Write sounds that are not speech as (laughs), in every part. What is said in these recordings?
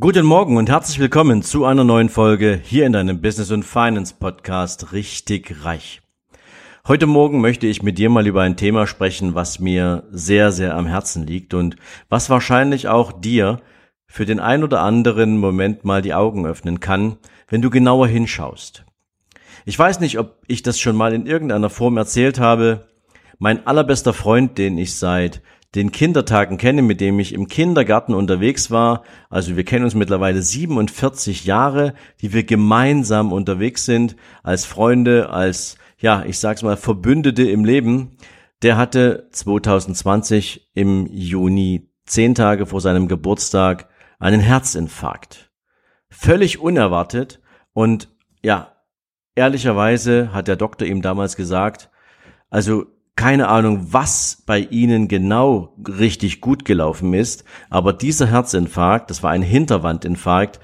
Guten Morgen und herzlich willkommen zu einer neuen Folge hier in deinem Business und Finance Podcast Richtig Reich. Heute Morgen möchte ich mit dir mal über ein Thema sprechen, was mir sehr, sehr am Herzen liegt und was wahrscheinlich auch dir für den ein oder anderen Moment mal die Augen öffnen kann, wenn du genauer hinschaust. Ich weiß nicht, ob ich das schon mal in irgendeiner Form erzählt habe. Mein allerbester Freund, den ich seit den Kindertagen kenne, mit dem ich im Kindergarten unterwegs war. Also wir kennen uns mittlerweile 47 Jahre, die wir gemeinsam unterwegs sind, als Freunde, als, ja, ich sag's mal, Verbündete im Leben. Der hatte 2020 im Juni, zehn Tage vor seinem Geburtstag, einen Herzinfarkt. Völlig unerwartet und ja, ehrlicherweise hat der Doktor ihm damals gesagt, also keine Ahnung, was bei ihnen genau richtig gut gelaufen ist, aber dieser Herzinfarkt, das war ein Hinterwandinfarkt,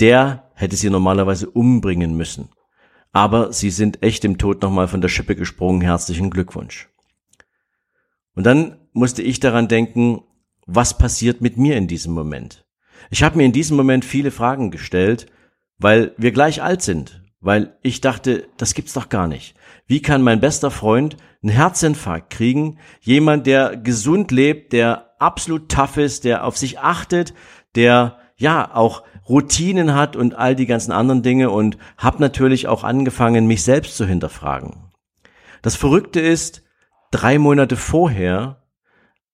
der hätte sie normalerweise umbringen müssen. Aber sie sind echt im Tod nochmal von der Schippe gesprungen. Herzlichen Glückwunsch. Und dann musste ich daran denken, was passiert mit mir in diesem Moment? Ich habe mir in diesem Moment viele Fragen gestellt, weil wir gleich alt sind, weil ich dachte, das gibt's doch gar nicht. Wie kann mein bester Freund einen Herzinfarkt kriegen? Jemand, der gesund lebt, der absolut tough ist, der auf sich achtet, der ja auch Routinen hat und all die ganzen anderen Dinge und habe natürlich auch angefangen, mich selbst zu hinterfragen. Das Verrückte ist, drei Monate vorher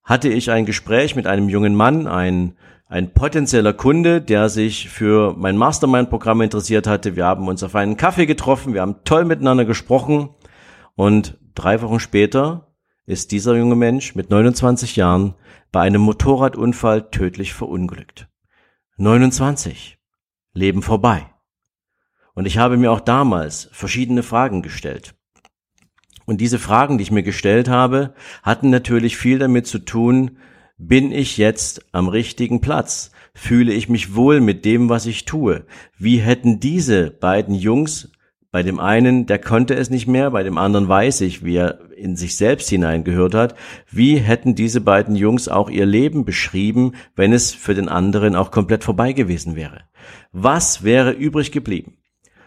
hatte ich ein Gespräch mit einem jungen Mann, ein ein potenzieller Kunde, der sich für mein Mastermind-Programm interessiert hatte. Wir haben uns auf einen Kaffee getroffen, wir haben toll miteinander gesprochen und drei Wochen später ist dieser junge Mensch mit 29 Jahren bei einem Motorradunfall tödlich verunglückt. 29. Leben vorbei. Und ich habe mir auch damals verschiedene Fragen gestellt. Und diese Fragen, die ich mir gestellt habe, hatten natürlich viel damit zu tun, bin ich jetzt am richtigen Platz? Fühle ich mich wohl mit dem, was ich tue? Wie hätten diese beiden Jungs, bei dem einen, der konnte es nicht mehr, bei dem anderen weiß ich, wie er in sich selbst hineingehört hat, wie hätten diese beiden Jungs auch ihr Leben beschrieben, wenn es für den anderen auch komplett vorbei gewesen wäre? Was wäre übrig geblieben?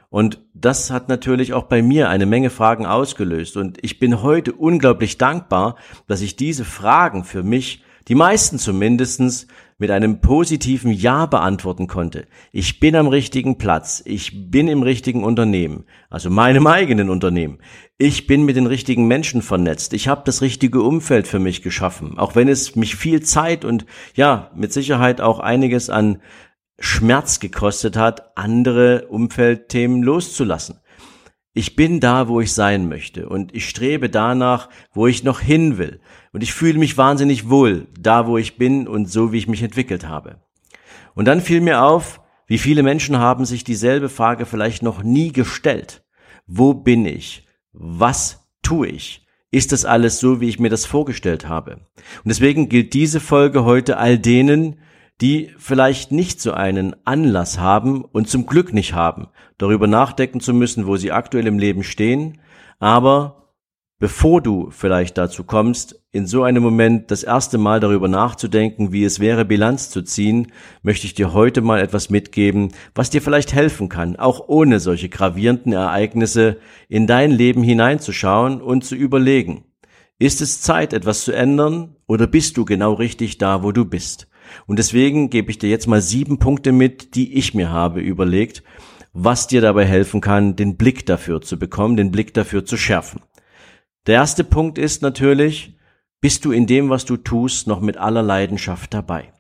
Und das hat natürlich auch bei mir eine Menge Fragen ausgelöst. Und ich bin heute unglaublich dankbar, dass ich diese Fragen für mich die meisten zumindestens mit einem positiven Ja beantworten konnte. Ich bin am richtigen Platz, ich bin im richtigen Unternehmen, also meinem eigenen Unternehmen. Ich bin mit den richtigen Menschen vernetzt, ich habe das richtige Umfeld für mich geschaffen, auch wenn es mich viel Zeit und ja, mit Sicherheit auch einiges an Schmerz gekostet hat, andere Umfeldthemen loszulassen. Ich bin da, wo ich sein möchte und ich strebe danach, wo ich noch hin will. Und ich fühle mich wahnsinnig wohl, da wo ich bin und so wie ich mich entwickelt habe. Und dann fiel mir auf, wie viele Menschen haben sich dieselbe Frage vielleicht noch nie gestellt. Wo bin ich? Was tue ich? Ist das alles so, wie ich mir das vorgestellt habe? Und deswegen gilt diese Folge heute all denen, die vielleicht nicht so einen Anlass haben und zum Glück nicht haben, darüber nachdenken zu müssen, wo sie aktuell im Leben stehen, aber bevor du vielleicht dazu kommst, in so einem Moment das erste Mal darüber nachzudenken, wie es wäre, Bilanz zu ziehen, möchte ich dir heute mal etwas mitgeben, was dir vielleicht helfen kann, auch ohne solche gravierenden Ereignisse in dein Leben hineinzuschauen und zu überlegen, ist es Zeit, etwas zu ändern, oder bist du genau richtig da, wo du bist? Und deswegen gebe ich dir jetzt mal sieben Punkte mit, die ich mir habe überlegt, was dir dabei helfen kann, den Blick dafür zu bekommen, den Blick dafür zu schärfen. Der erste Punkt ist natürlich, bist du in dem, was du tust, noch mit aller Leidenschaft dabei.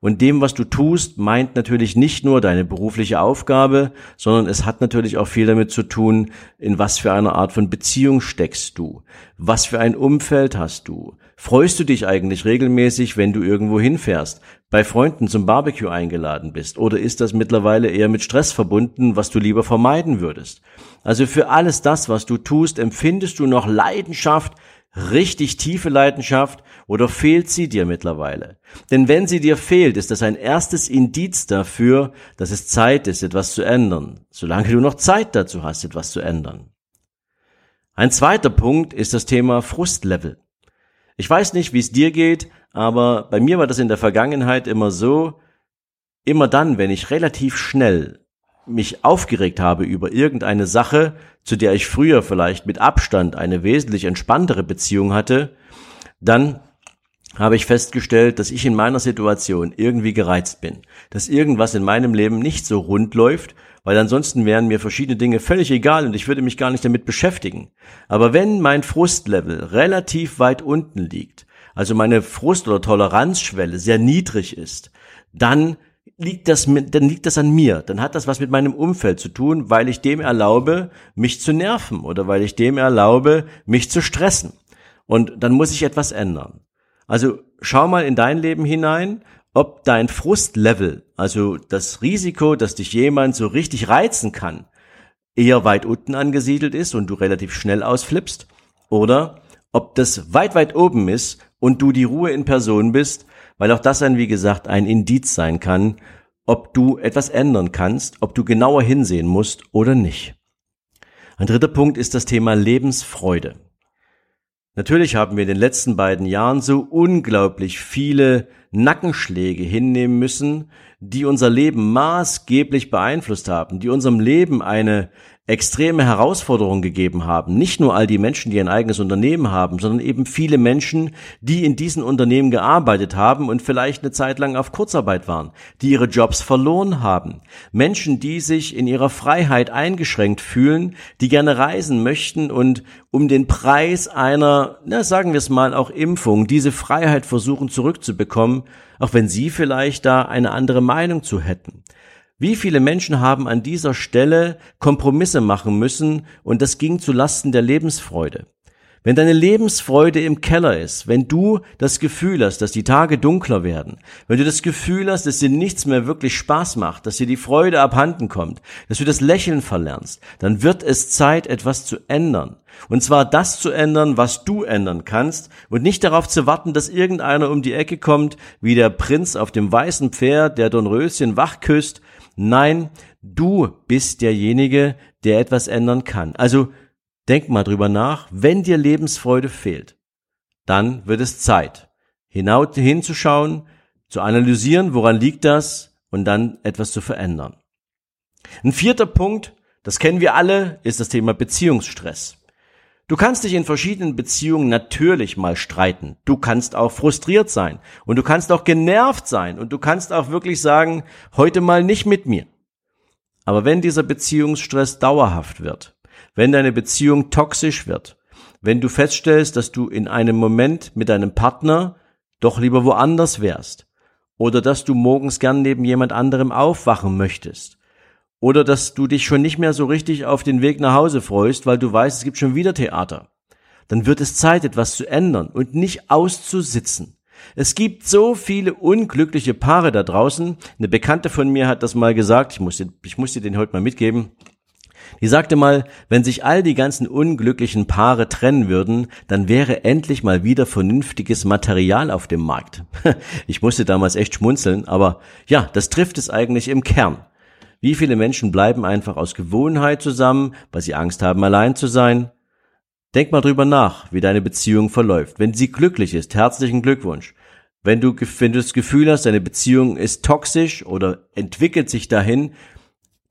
Und dem, was du tust, meint natürlich nicht nur deine berufliche Aufgabe, sondern es hat natürlich auch viel damit zu tun, in was für einer Art von Beziehung steckst du, was für ein Umfeld hast du. Freust du dich eigentlich regelmäßig, wenn du irgendwo hinfährst, bei Freunden zum Barbecue eingeladen bist, oder ist das mittlerweile eher mit Stress verbunden, was du lieber vermeiden würdest? Also für alles das, was du tust, empfindest du noch Leidenschaft, richtig tiefe Leidenschaft oder fehlt sie dir mittlerweile? Denn wenn sie dir fehlt, ist das ein erstes Indiz dafür, dass es Zeit ist, etwas zu ändern, solange du noch Zeit dazu hast, etwas zu ändern. Ein zweiter Punkt ist das Thema Frustlevel. Ich weiß nicht, wie es dir geht, aber bei mir war das in der Vergangenheit immer so, immer dann, wenn ich relativ schnell mich aufgeregt habe über irgendeine Sache, zu der ich früher vielleicht mit Abstand eine wesentlich entspanntere Beziehung hatte, dann habe ich festgestellt, dass ich in meiner Situation irgendwie gereizt bin, dass irgendwas in meinem Leben nicht so rund läuft, weil ansonsten wären mir verschiedene Dinge völlig egal und ich würde mich gar nicht damit beschäftigen. Aber wenn mein Frustlevel relativ weit unten liegt, also meine Frust- oder Toleranzschwelle sehr niedrig ist, dann liegt das mit, dann liegt das an mir. Dann hat das was mit meinem Umfeld zu tun, weil ich dem erlaube, mich zu nerven oder weil ich dem erlaube, mich zu stressen. Und dann muss ich etwas ändern. Also schau mal in dein Leben hinein, ob dein Frustlevel, also das Risiko, dass dich jemand so richtig reizen kann, eher weit unten angesiedelt ist und du relativ schnell ausflippst, oder ob das weit, weit oben ist und du die Ruhe in Person bist weil auch das dann, wie gesagt, ein Indiz sein kann, ob du etwas ändern kannst, ob du genauer hinsehen musst oder nicht. Ein dritter Punkt ist das Thema Lebensfreude. Natürlich haben wir in den letzten beiden Jahren so unglaublich viele Nackenschläge hinnehmen müssen, die unser Leben maßgeblich beeinflusst haben, die unserem Leben eine extreme Herausforderungen gegeben haben. Nicht nur all die Menschen, die ein eigenes Unternehmen haben, sondern eben viele Menschen, die in diesen Unternehmen gearbeitet haben und vielleicht eine Zeit lang auf Kurzarbeit waren, die ihre Jobs verloren haben. Menschen, die sich in ihrer Freiheit eingeschränkt fühlen, die gerne reisen möchten und um den Preis einer, na sagen wir es mal, auch Impfung, diese Freiheit versuchen zurückzubekommen, auch wenn sie vielleicht da eine andere Meinung zu hätten. Wie viele Menschen haben an dieser Stelle Kompromisse machen müssen und das ging zu Lasten der Lebensfreude. Wenn deine Lebensfreude im Keller ist, wenn du das Gefühl hast, dass die Tage dunkler werden, wenn du das Gefühl hast, dass dir nichts mehr wirklich Spaß macht, dass dir die Freude abhanden kommt, dass du das Lächeln verlernst, dann wird es Zeit, etwas zu ändern. Und zwar das zu ändern, was du ändern kannst und nicht darauf zu warten, dass irgendeiner um die Ecke kommt, wie der Prinz auf dem weißen Pferd, der Dornröschen wach küsst Nein, du bist derjenige, der etwas ändern kann. Also denk mal drüber nach, wenn dir Lebensfreude fehlt, dann wird es Zeit, hinzuschauen, zu analysieren, woran liegt das und dann etwas zu verändern. Ein vierter Punkt, das kennen wir alle, ist das Thema Beziehungsstress. Du kannst dich in verschiedenen Beziehungen natürlich mal streiten. Du kannst auch frustriert sein und du kannst auch genervt sein und du kannst auch wirklich sagen, heute mal nicht mit mir. Aber wenn dieser Beziehungsstress dauerhaft wird, wenn deine Beziehung toxisch wird, wenn du feststellst, dass du in einem Moment mit deinem Partner doch lieber woanders wärst, oder dass du morgens gern neben jemand anderem aufwachen möchtest, oder dass du dich schon nicht mehr so richtig auf den Weg nach Hause freust, weil du weißt, es gibt schon wieder Theater. Dann wird es Zeit, etwas zu ändern und nicht auszusitzen. Es gibt so viele unglückliche Paare da draußen. Eine Bekannte von mir hat das mal gesagt. Ich muss dir, ich muss dir den heute mal mitgeben. Die sagte mal, wenn sich all die ganzen unglücklichen Paare trennen würden, dann wäre endlich mal wieder vernünftiges Material auf dem Markt. (laughs) Ich musste damals echt schmunzeln, aber ja, das trifft es eigentlich im Kern. Wie viele Menschen bleiben einfach aus Gewohnheit zusammen, weil sie Angst haben, allein zu sein? Denk mal drüber nach, wie deine Beziehung verläuft. Wenn sie glücklich ist, herzlichen Glückwunsch. Wenn du, wenn du das Gefühl hast, deine Beziehung ist toxisch oder entwickelt sich dahin,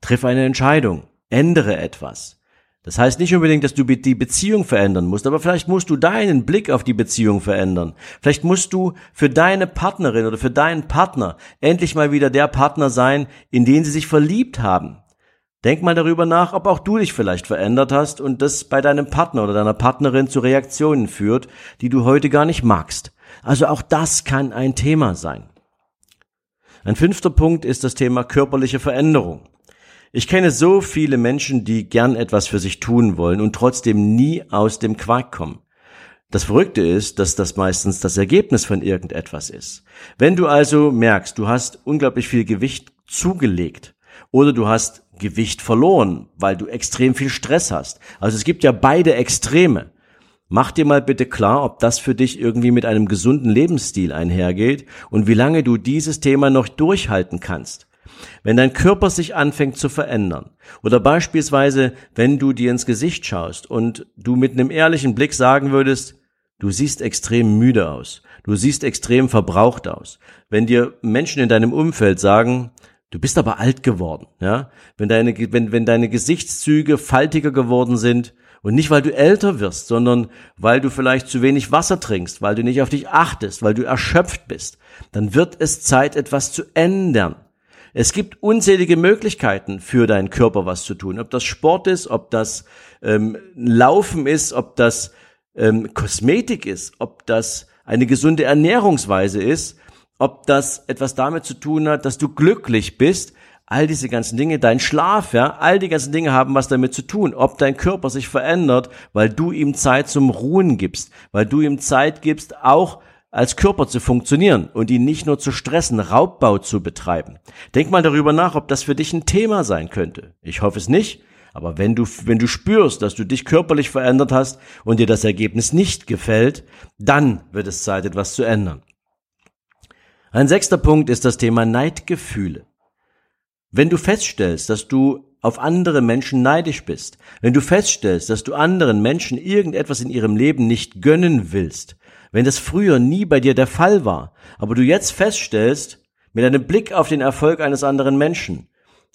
triff eine Entscheidung, ändere etwas. Das heißt nicht unbedingt, dass du die Beziehung verändern musst, aber vielleicht musst du deinen Blick auf die Beziehung verändern. Vielleicht musst du für deine Partnerin oder für deinen Partner endlich mal wieder der Partner sein, in den sie sich verliebt haben. Denk mal darüber nach, ob auch du dich vielleicht verändert hast und das bei deinem Partner oder deiner Partnerin zu Reaktionen führt, die du heute gar nicht magst. Also auch das kann ein Thema sein. Ein fünfter Punkt ist das Thema körperliche Veränderung. Ich kenne so viele Menschen, die gern etwas für sich tun wollen und trotzdem nie aus dem Quark kommen. Das Verrückte ist, dass das meistens das Ergebnis von irgendetwas ist. Wenn du also merkst, du hast unglaublich viel Gewicht zugelegt oder du hast Gewicht verloren, weil du extrem viel Stress hast. Also es gibt ja beide Extreme. Mach dir mal bitte klar, ob das für dich irgendwie mit einem gesunden Lebensstil einhergeht und wie lange du dieses Thema noch durchhalten kannst. Wenn dein Körper sich anfängt zu verändern oder beispielsweise, wenn du dir ins Gesicht schaust und du mit einem ehrlichen Blick sagen würdest, Du siehst extrem müde aus. Du siehst extrem verbraucht aus. Wenn dir Menschen in deinem Umfeld sagen, du bist aber alt geworden, ja? Wenn deine, wenn, wenn deine Gesichtszüge faltiger geworden sind und nicht weil du älter wirst, sondern weil du vielleicht zu wenig Wasser trinkst, weil du nicht auf dich achtest, weil du erschöpft bist, dann wird es Zeit, etwas zu ändern. Es gibt unzählige Möglichkeiten für deinen Körper was zu tun. Ob das Sport ist, ob das ähm, Laufen ist, ob das ähm, Kosmetik ist, ob das eine gesunde Ernährungsweise ist, ob das etwas damit zu tun hat, dass du glücklich bist, all diese ganzen Dinge, dein Schlaf, ja, all die ganzen Dinge haben was damit zu tun, ob dein Körper sich verändert, weil du ihm Zeit zum Ruhen gibst, weil du ihm Zeit gibst, auch als Körper zu funktionieren und ihn nicht nur zu stressen, Raubbau zu betreiben. Denk mal darüber nach, ob das für dich ein Thema sein könnte. Ich hoffe es nicht, aber wenn du, wenn du spürst, dass du dich körperlich verändert hast und dir das Ergebnis nicht gefällt, dann wird es Zeit, etwas zu ändern. Ein sechster Punkt ist das Thema Neidgefühle. Wenn du feststellst, dass du auf andere Menschen neidisch bist, wenn du feststellst, dass du anderen Menschen irgendetwas in ihrem Leben nicht gönnen willst, wenn das früher nie bei dir der Fall war, aber du jetzt feststellst, mit einem Blick auf den Erfolg eines anderen Menschen,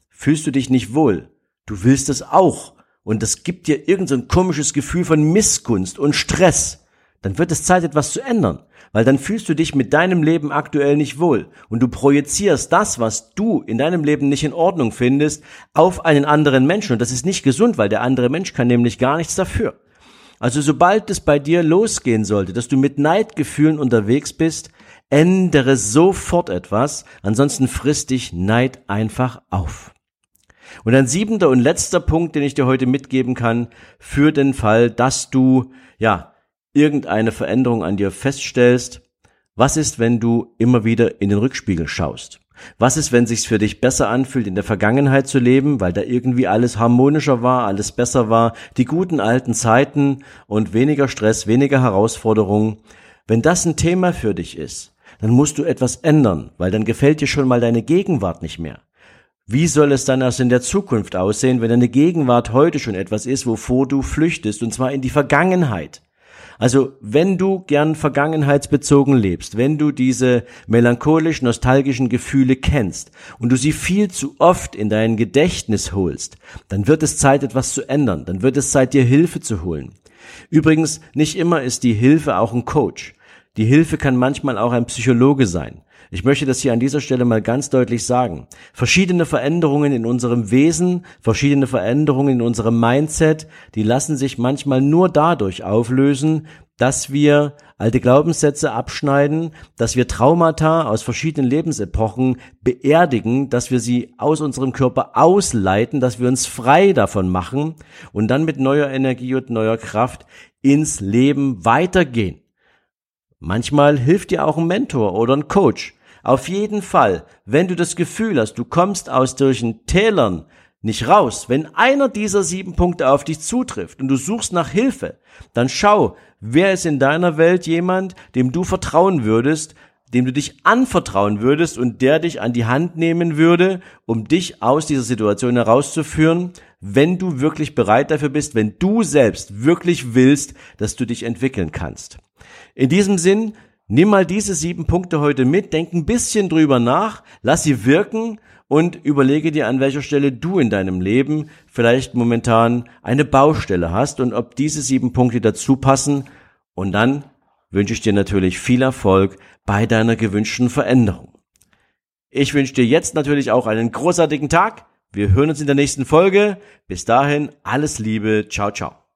fühlst du dich nicht wohl, Du willst es auch. Und das gibt dir irgendein so komisches Gefühl von Missgunst und Stress. Dann wird es Zeit, etwas zu ändern. Weil dann fühlst du dich mit deinem Leben aktuell nicht wohl. Und du projizierst das, was du in deinem Leben nicht in Ordnung findest, auf einen anderen Menschen. Und das ist nicht gesund, weil der andere Mensch kann nämlich gar nichts dafür. Also sobald es bei dir losgehen sollte, dass du mit Neidgefühlen unterwegs bist, ändere sofort etwas, ansonsten frisst dich Neid einfach auf. Und ein siebenter und letzter Punkt, den ich dir heute mitgeben kann, für den Fall, dass du, ja, irgendeine Veränderung an dir feststellst. Was ist, wenn du immer wieder in den Rückspiegel schaust? Was ist, wenn sich's für dich besser anfühlt, in der Vergangenheit zu leben, weil da irgendwie alles harmonischer war, alles besser war, die guten alten Zeiten und weniger Stress, weniger Herausforderungen? Wenn das ein Thema für dich ist, dann musst du etwas ändern, weil dann gefällt dir schon mal deine Gegenwart nicht mehr. Wie soll es dann erst in der Zukunft aussehen, wenn deine Gegenwart heute schon etwas ist, wovor du flüchtest, und zwar in die Vergangenheit? Also, wenn du gern vergangenheitsbezogen lebst, wenn du diese melancholisch nostalgischen Gefühle kennst und du sie viel zu oft in dein Gedächtnis holst, dann wird es Zeit, etwas zu ändern, dann wird es Zeit, dir Hilfe zu holen. Übrigens, nicht immer ist die Hilfe auch ein Coach. Die Hilfe kann manchmal auch ein Psychologe sein. Ich möchte das hier an dieser Stelle mal ganz deutlich sagen. Verschiedene Veränderungen in unserem Wesen, verschiedene Veränderungen in unserem Mindset, die lassen sich manchmal nur dadurch auflösen, dass wir alte Glaubenssätze abschneiden, dass wir Traumata aus verschiedenen Lebensepochen beerdigen, dass wir sie aus unserem Körper ausleiten, dass wir uns frei davon machen und dann mit neuer Energie und neuer Kraft ins Leben weitergehen. Manchmal hilft dir auch ein Mentor oder ein Coach. Auf jeden Fall, wenn du das Gefühl hast, du kommst aus solchen Tälern nicht raus, wenn einer dieser sieben Punkte auf dich zutrifft und du suchst nach Hilfe, dann schau, wer ist in deiner Welt jemand, dem du vertrauen würdest, dem du dich anvertrauen würdest und der dich an die Hand nehmen würde, um dich aus dieser Situation herauszuführen, wenn du wirklich bereit dafür bist, wenn du selbst wirklich willst, dass du dich entwickeln kannst. In diesem Sinn Nimm mal diese sieben Punkte heute mit, denk ein bisschen drüber nach, lass sie wirken und überlege dir, an welcher Stelle du in deinem Leben vielleicht momentan eine Baustelle hast und ob diese sieben Punkte dazu passen. Und dann wünsche ich dir natürlich viel Erfolg bei deiner gewünschten Veränderung. Ich wünsche dir jetzt natürlich auch einen großartigen Tag. Wir hören uns in der nächsten Folge. Bis dahin, alles Liebe. Ciao, ciao.